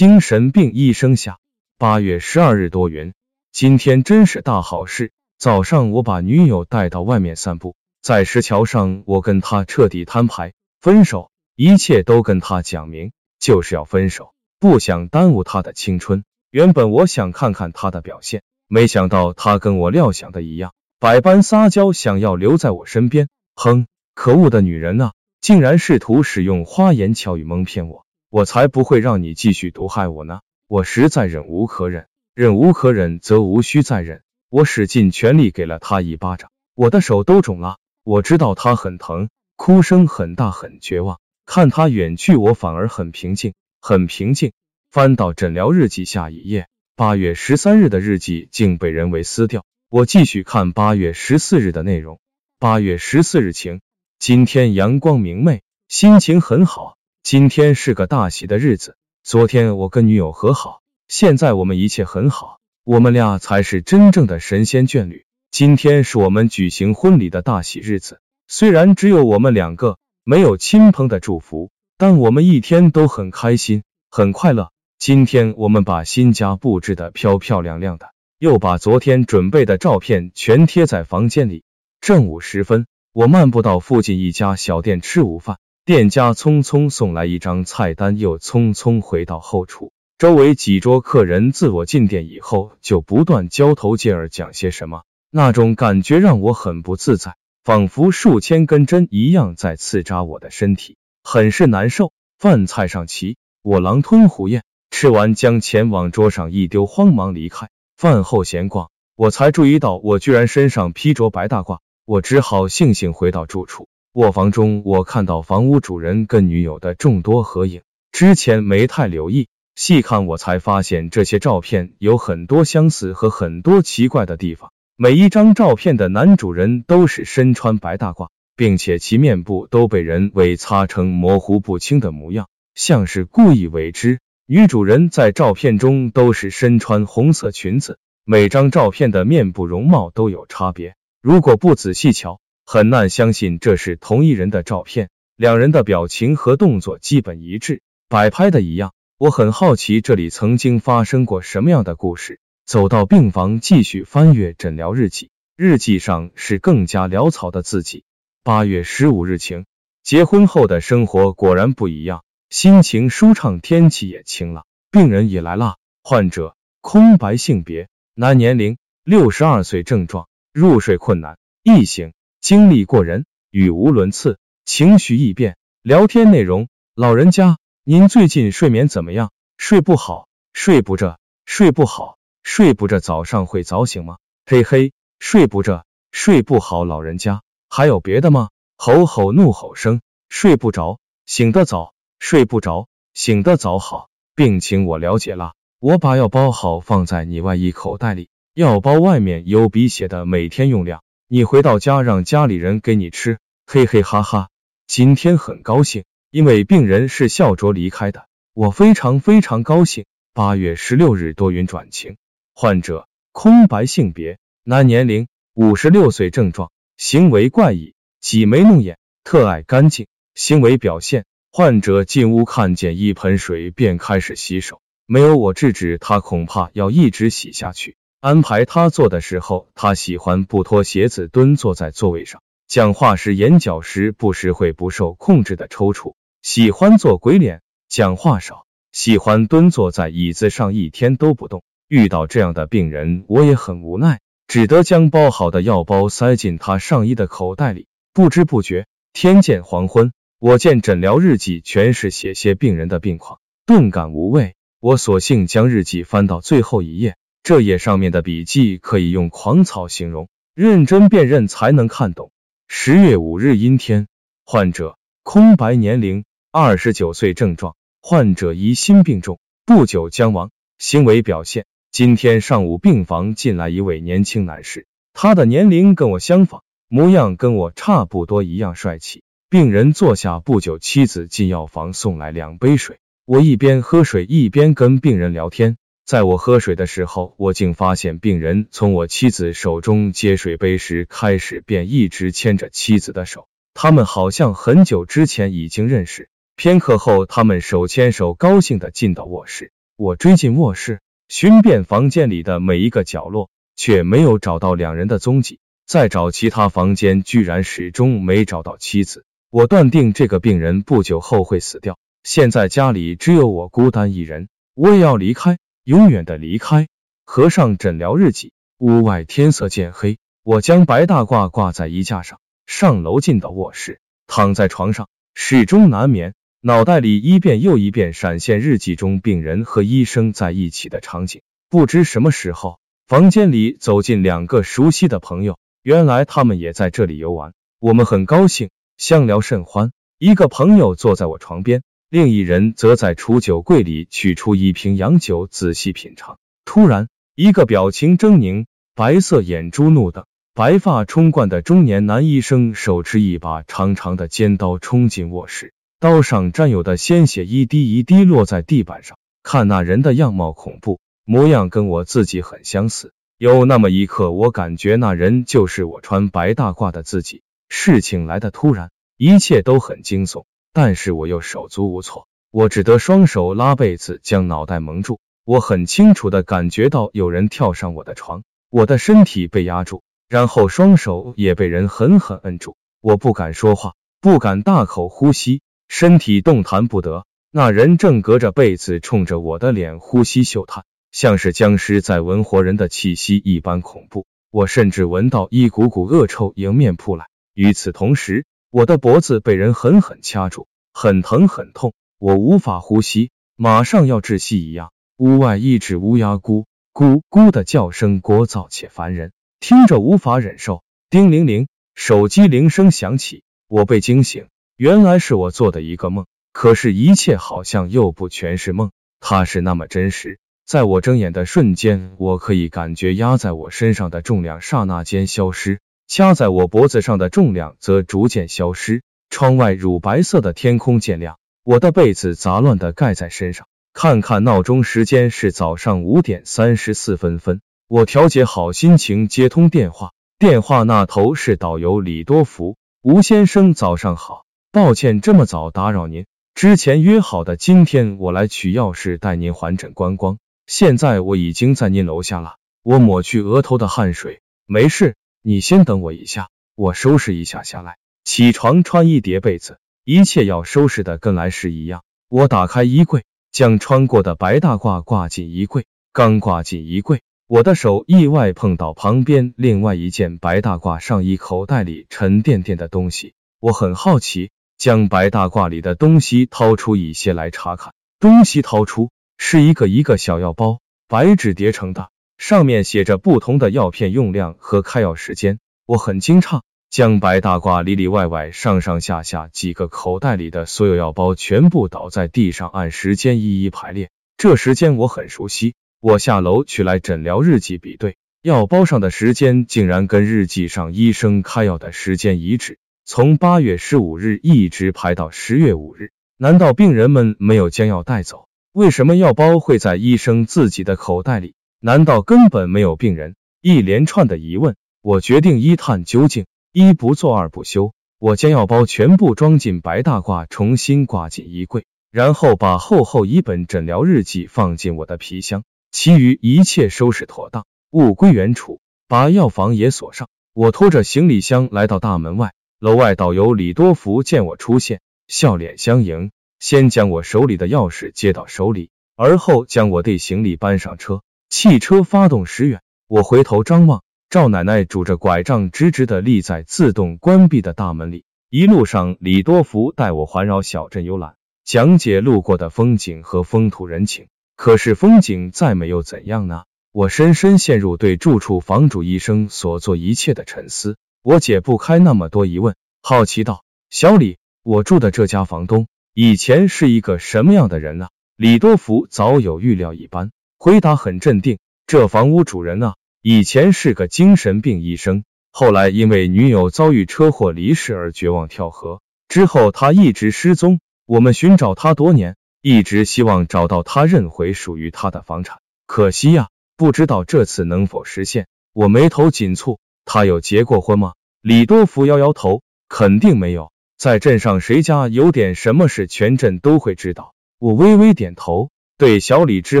精神病医生下。八月十二日多云，今天真是大好事。早上我把女友带到外面散步，在石桥上，我跟她彻底摊牌，分手，一切都跟她讲明，就是要分手，不想耽误她的青春。原本我想看看她的表现，没想到她跟我料想的一样，百般撒娇，想要留在我身边。哼，可恶的女人啊！竟然试图使用花言巧语蒙骗我，我才不会让你继续毒害我呢！我实在忍无可忍，忍无可忍则无需再忍。我使尽全力给了他一巴掌，我的手都肿了。我知道他很疼，哭声很大，很绝望。看他远去，我反而很平静，很平静。翻到诊疗日记下一页，八月十三日的日记竟被人为撕掉。我继续看八月十四日的内容。八月十四日晴。今天阳光明媚，心情很好。今天是个大喜的日子。昨天我跟女友和好，现在我们一切很好，我们俩才是真正的神仙眷侣。今天是我们举行婚礼的大喜日子，虽然只有我们两个，没有亲朋的祝福，但我们一天都很开心，很快乐。今天我们把新家布置的漂漂亮亮的，又把昨天准备的照片全贴在房间里。正午时分。我漫步到附近一家小店吃午饭，店家匆匆送来一张菜单，又匆匆回到后厨。周围几桌客人自我进店以后，就不断交头接耳讲些什么，那种感觉让我很不自在，仿佛数千根针一样在刺扎我的身体，很是难受。饭菜上齐，我狼吞虎咽，吃完将钱往桌上一丢，慌忙离开。饭后闲逛，我才注意到我居然身上披着白大褂。我只好悻悻回到住处。卧房中，我看到房屋主人跟女友的众多合影，之前没太留意，细看我才发现这些照片有很多相似和很多奇怪的地方。每一张照片的男主人都是身穿白大褂，并且其面部都被人为擦成模糊不清的模样，像是故意为之。女主人在照片中都是身穿红色裙子，每张照片的面部容貌都有差别。如果不仔细瞧，很难相信这是同一人的照片。两人的表情和动作基本一致，摆拍的一样。我很好奇这里曾经发生过什么样的故事。走到病房，继续翻阅诊疗日记，日记上是更加潦草的字迹。八月十五日晴，结婚后的生活果然不一样，心情舒畅，天气也晴了，病人也来了。患者空白性别，男，年龄六十二岁，症状。入睡困难，易醒，精力过人，语无伦次，情绪易变。聊天内容：老人家，您最近睡眠怎么样？睡不好，睡不着，睡不好，睡不着，早上会早醒吗？嘿嘿，睡不着，睡不好。老人家，还有别的吗？吼吼怒吼声，睡不着，醒得早，睡不着，醒得早。好，病情我了解了，我把药包好放在你外衣口袋里。药包外面有笔写的每天用量，你回到家让家里人给你吃，嘿嘿哈哈。今天很高兴，因为病人是笑着离开的，我非常非常高兴。八月十六日多云转晴，患者空白性别，男，年龄五十六岁，症状行为怪异，挤眉弄眼，特爱干净。行为表现，患者进屋看见一盆水便开始洗手，没有我制止他，恐怕要一直洗下去。安排他坐的时候，他喜欢不脱鞋子蹲坐在座位上。讲话时，眼角时不时会不受控制的抽搐。喜欢做鬼脸，讲话少，喜欢蹲坐在椅子上一天都不动。遇到这样的病人，我也很无奈，只得将包好的药包塞进他上衣的口袋里。不知不觉，天渐黄昏，我见诊疗日记全是写些病人的病况，顿感无味。我索性将日记翻到最后一页。这页上面的笔记可以用狂草形容，认真辨认才能看懂。十月五日阴天，患者空白，年龄二十九岁，症状患者疑心病重，不久将亡。行为表现：今天上午病房进来一位年轻男士，他的年龄跟我相仿，模样跟我差不多一样帅气。病人坐下不久，妻子进药房送来两杯水，我一边喝水一边跟病人聊天。在我喝水的时候，我竟发现病人从我妻子手中接水杯时开始，便一直牵着妻子的手。他们好像很久之前已经认识。片刻后，他们手牵手，高兴的进到卧室。我追进卧室，寻遍房间里的每一个角落，却没有找到两人的踪迹。再找其他房间，居然始终没找到妻子。我断定这个病人不久后会死掉。现在家里只有我孤单一人，我也要离开，永远的离开。合上诊疗日记，屋外天色渐黑。我将白大褂挂在衣架上，上楼进到卧室，躺在床上，始终难眠。脑袋里一遍又一遍闪现日记中病人和医生在一起的场景。不知什么时候，房间里走进两个熟悉的朋友。原来他们也在这里游玩，我们很高兴，相聊甚欢。一个朋友坐在我床边，另一人则在储酒柜里取出一瓶洋酒，仔细品尝。突然，一个表情狰狞、白色眼珠怒瞪、白发冲冠的中年男医生，手持一把长长的尖刀冲进卧室，刀上沾有的鲜血一滴一滴落在地板上。看那人的样貌恐怖，模样跟我自己很相似。有那么一刻，我感觉那人就是我穿白大褂的自己。事情来的突然，一切都很惊悚，但是我又手足无措，我只得双手拉被子将脑袋蒙住。我很清楚的感觉到有人跳上我的床，我的身体被压住，然后双手也被人狠狠摁住。我不敢说话，不敢大口呼吸，身体动弹不得。那人正隔着被子冲着我的脸呼吸嗅探。像是僵尸在闻活人的气息一般恐怖，我甚至闻到一股股恶臭迎面扑来。与此同时，我的脖子被人狠狠掐住，很疼很痛，我无法呼吸，马上要窒息一样。屋外一只乌鸦咕咕咕的叫声聒噪且烦人，听着无法忍受。叮铃铃，手机铃声响起，我被惊醒，原来是我做的一个梦。可是，一切好像又不全是梦，它是那么真实。在我睁眼的瞬间，我可以感觉压在我身上的重量刹那间消失，掐在我脖子上的重量则逐渐消失。窗外乳白色的天空渐亮，我的被子杂乱的盖在身上。看看闹钟，时间是早上五点三十四分分。我调节好心情，接通电话。电话那头是导游李多福，吴先生，早上好，抱歉这么早打扰您。之前约好的今天我来取钥匙，带您环诊观光。现在我已经在您楼下了，我抹去额头的汗水，没事，你先等我一下，我收拾一下下来。起床，穿衣叠被子，一切要收拾的跟来时一样。我打开衣柜，将穿过的白大褂挂进衣柜。刚挂进衣柜，我的手意外碰到旁边另外一件白大褂上衣口袋里沉甸甸的东西。我很好奇，将白大褂里的东西掏出一些来查看。东西掏出。是一个一个小药包，白纸叠成的，上面写着不同的药片用量和开药时间。我很惊诧，将白大褂里里外外、上上下下几个口袋里的所有药包全部倒在地上，按时间一一排列。这时间我很熟悉，我下楼取来诊疗日记比对，药包上的时间竟然跟日记上医生开药的时间一致，从八月十五日一直排到十月五日。难道病人们没有将药带走？为什么药包会在医生自己的口袋里？难道根本没有病人？一连串的疑问，我决定一探究竟，一不做二不休。我将药包全部装进白大褂，重新挂进衣柜，然后把厚厚一本诊疗日记放进我的皮箱，其余一切收拾妥当，物归原处，把药房也锁上。我拖着行李箱来到大门外，楼外导游李多福见我出现，笑脸相迎。先将我手里的钥匙接到手里，而后将我的行李搬上车。汽车发动时远，我回头张望，赵奶奶拄着拐杖，直直的立在自动关闭的大门里。一路上，李多福带我环绕小镇游览，讲解路过的风景和风土人情。可是风景再美又怎样呢？我深深陷入对住处房主一生所做一切的沉思。我解不开那么多疑问，好奇道：“小李，我住的这家房东。”以前是一个什么样的人呢？李多福早有预料一般，回答很镇定。这房屋主人啊，以前是个精神病医生，后来因为女友遭遇车祸离世而绝望跳河，之后他一直失踪。我们寻找他多年，一直希望找到他认回属于他的房产，可惜呀，不知道这次能否实现。我眉头紧蹙，他有结过婚吗？李多福摇摇头，肯定没有。在镇上，谁家有点什么事，全镇都会知道。我微微点头，对小李之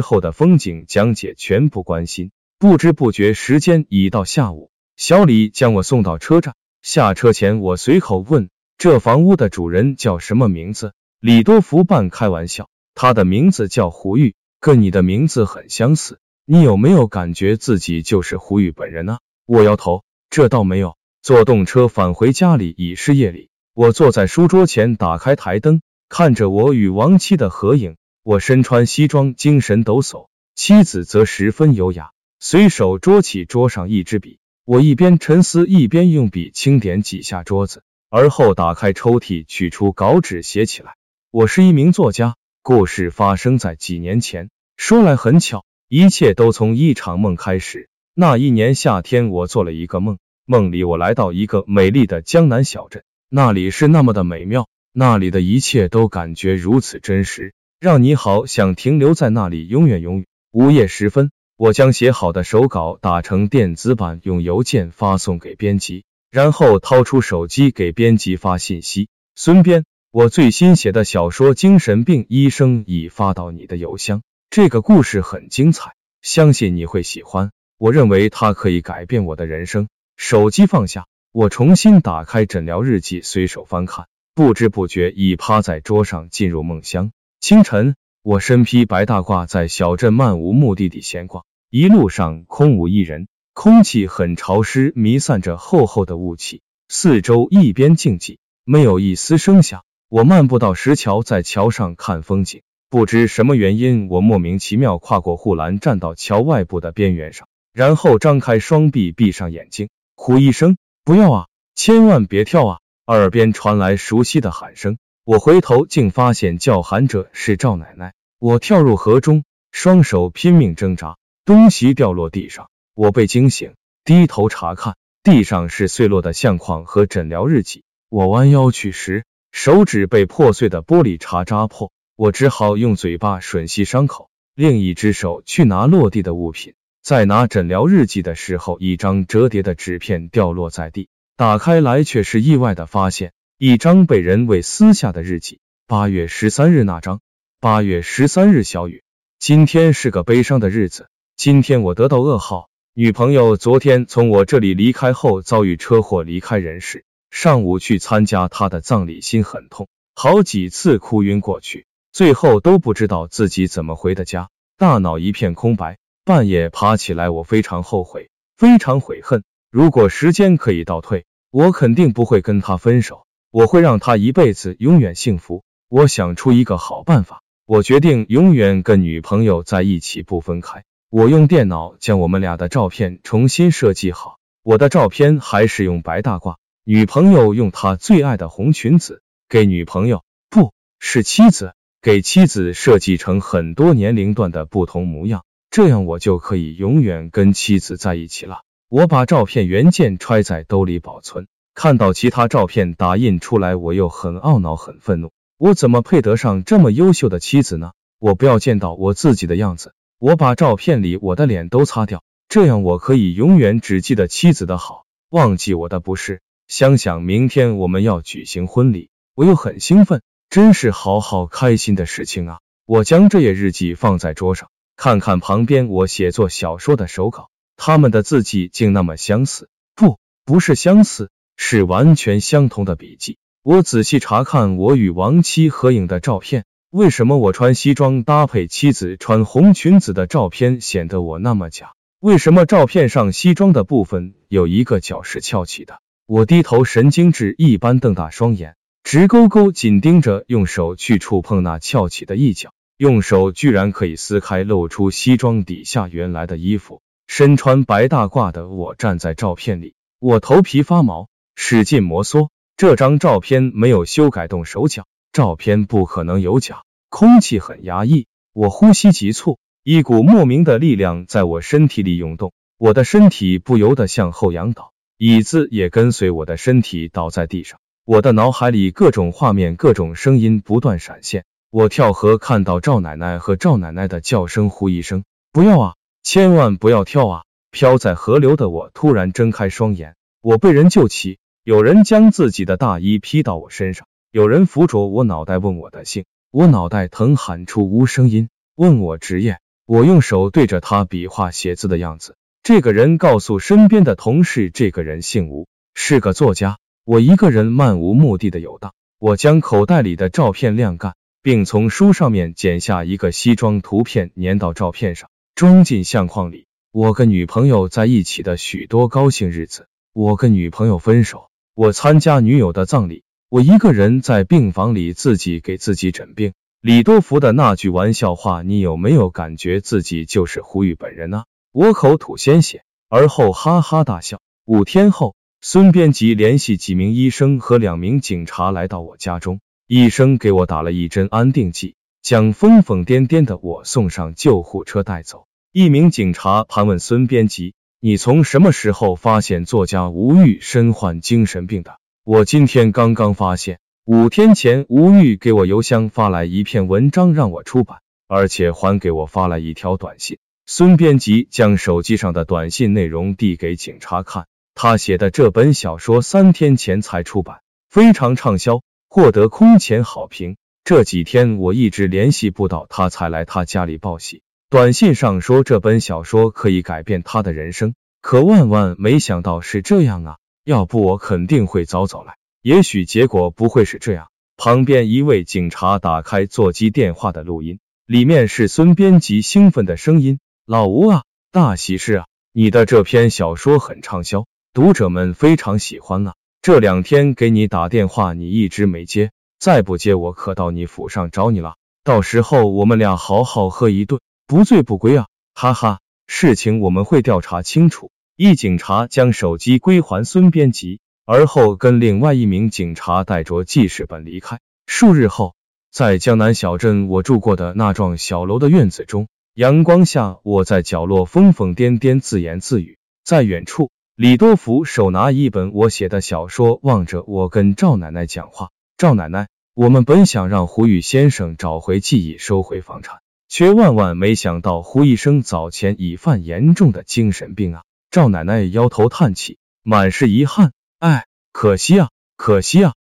后的风景讲解全不关心。不知不觉时间已到下午，小李将我送到车站。下车前，我随口问：“这房屋的主人叫什么名字？”李多福半开玩笑：“他的名字叫胡玉，跟你的名字很相似。你有没有感觉自己就是胡玉本人呢？”我摇头：“这倒没有。”坐动车返回家里已是夜里，我坐在书桌前，打开台灯，看着我与亡妻的合影。我身穿西装，精神抖擞，妻子则十分优雅。随手捉起桌上一支笔，我一边沉思，一边用笔轻点几下桌子，而后打开抽屉，取出稿纸写起来。我是一名作家，故事发生在几年前。说来很巧，一切都从一场梦开始。那一年夏天，我做了一个梦，梦里我来到一个美丽的江南小镇，那里是那么的美妙，那里的一切都感觉如此真实，让你好想停留在那里永远永远。午夜时分。我将写好的手稿打成电子版，用邮件发送给编辑，然后掏出手机给编辑发信息：“孙编，我最新写的小说《精神病医生》已发到你的邮箱。这个故事很精彩，相信你会喜欢。我认为它可以改变我的人生。”手机放下，我重新打开诊疗日记，随手翻看，不知不觉已趴在桌上进入梦乡。清晨，我身披白大褂，在小镇漫无目的地闲逛。一路上空无一人，空气很潮湿，弥散着厚厚的雾气。四周一边静寂，没有一丝声响。我漫步到石桥，在桥上看风景。不知什么原因，我莫名其妙跨过护栏，站到桥外部的边缘上，然后张开双臂，闭上眼睛。呼一声，不要啊，千万别跳啊！耳边传来熟悉的喊声，我回头竟发现叫喊者是赵奶奶。我跳入河中，双手拼命挣扎。东西掉落地上，我被惊醒，低头查看，地上是碎落的相框和诊疗日记。我弯腰去拾，手指被破碎的玻璃碴扎破，我只好用嘴巴吮吸伤口，另一只手去拿落地的物品。在拿诊疗日记的时候，一张折叠的纸片掉落在地，打开来却是意外的发现，一张被人为撕下的日记。八月十三日那张。八月十三日，小雨。今天是个悲伤的日子。今天我得到噩耗，女朋友昨天从我这里离开后遭遇车祸离开人世。上午去参加她的葬礼，心很痛，好几次哭晕过去，最后都不知道自己怎么回的家，大脑一片空白。半夜爬起来，我非常后悔，非常悔恨。如果时间可以倒退，我肯定不会跟他分手，我会让他一辈子永远幸福。我想出一个好办法，我决定永远跟女朋友在一起，不分开。我用电脑将我们俩的照片重新设计好，我的照片还是用白大褂，女朋友用她最爱的红裙子，给女朋友不是妻子，给妻子设计成很多年龄段的不同模样，这样我就可以永远跟妻子在一起了。我把照片原件揣在兜里保存，看到其他照片打印出来，我又很懊恼，很愤怒，我怎么配得上这么优秀的妻子呢？我不要见到我自己的样子。我把照片里我的脸都擦掉，这样我可以永远只记得妻子的好，忘记我的不是。想想明天我们要举行婚礼，我又很兴奋，真是好好开心的事情啊！我将这页日记放在桌上，看看旁边我写作小说的手稿，他们的字迹竟那么相似，不，不是相似，是完全相同的笔记。我仔细查看我与亡妻合影的照片。为什么我穿西装搭配妻子穿红裙子的照片显得我那么假？为什么照片上西装的部分有一个角是翘起的？我低头，神经质一般瞪大双眼，直勾勾紧盯着，用手去触碰那翘起的一角，用手居然可以撕开，露出西装底下原来的衣服。身穿白大褂的我站在照片里，我头皮发毛，使劲摩挲。这张照片没有修改动手脚。照片不可能有假，空气很压抑，我呼吸急促，一股莫名的力量在我身体里涌动，我的身体不由得向后仰倒，椅子也跟随我的身体倒在地上。我的脑海里各种画面、各种声音不断闪现。我跳河看到赵奶奶和赵奶奶的叫声，呼一声，不要啊，千万不要跳啊！飘在河流的我突然睁开双眼，我被人救起，有人将自己的大衣披到我身上。有人扶着我脑袋问我的姓，我脑袋疼，喊出无声音。问我职业，我用手对着他比划写字的样子。这个人告诉身边的同事，这个人姓吴，是个作家。我一个人漫无目的的游荡，我将口袋里的照片晾干，并从书上面剪下一个西装图片，粘到照片上，装进相框里。我跟女朋友在一起的许多高兴日子，我跟女朋友分手，我参加女友的葬礼，我一个人在病房里自己给自己诊病。李多福的那句玩笑话，你有没有感觉自己就是胡玉本人呢？我口吐鲜血，而后哈哈大笑。五天后，孙编辑联系几名医生和两名警察来到我家中，医生给我打了一针安定剂，将疯疯癫癫的我送上救护车带走。一名警察盘问孙编辑：“你从什么时候发现作家吴玉身患精神病的？”我今天刚刚发现。五天前，吴玉给我邮箱发来一篇文章让我出版，而且还给我发来一条短信。孙编辑将手机上的短信内容递给警察看，他写的这本小说三天前才出版，非常畅销，获得空前好评。这几天我一直联系不到他，才来他家里报喜。短信上说这本小说可以改变他的人生，可万万没想到是这样啊！要不我肯定会早早来。也许结果不会是这样。旁边一位警察打开座机电话的录音，里面是孙编辑兴奋的声音：“老吴啊，大喜事啊！你的这篇小说很畅销，读者们非常喜欢啊。这两天给你打电话，你一直没接，再不接我可到你府上找你了。到时候我们俩好好喝一顿，不醉不归啊！哈哈，事情我们会调查清楚。”一警察将手机归还孙编辑。而后跟另外一名警察带着记事本离开。数日后，在江南小镇我住过的那幢小楼的院子中，阳光下，我在角落疯疯癫癫自言自语。在远处，李多福手拿一本我写的小说，望着我跟赵奶奶讲话。赵奶奶，我们本想让胡玉先生找回记忆，收回房产，却万万没想到胡医生早前已犯严重的精神病啊！赵奶奶摇头叹气，满是遗憾。哎，可惜啊，可惜啊！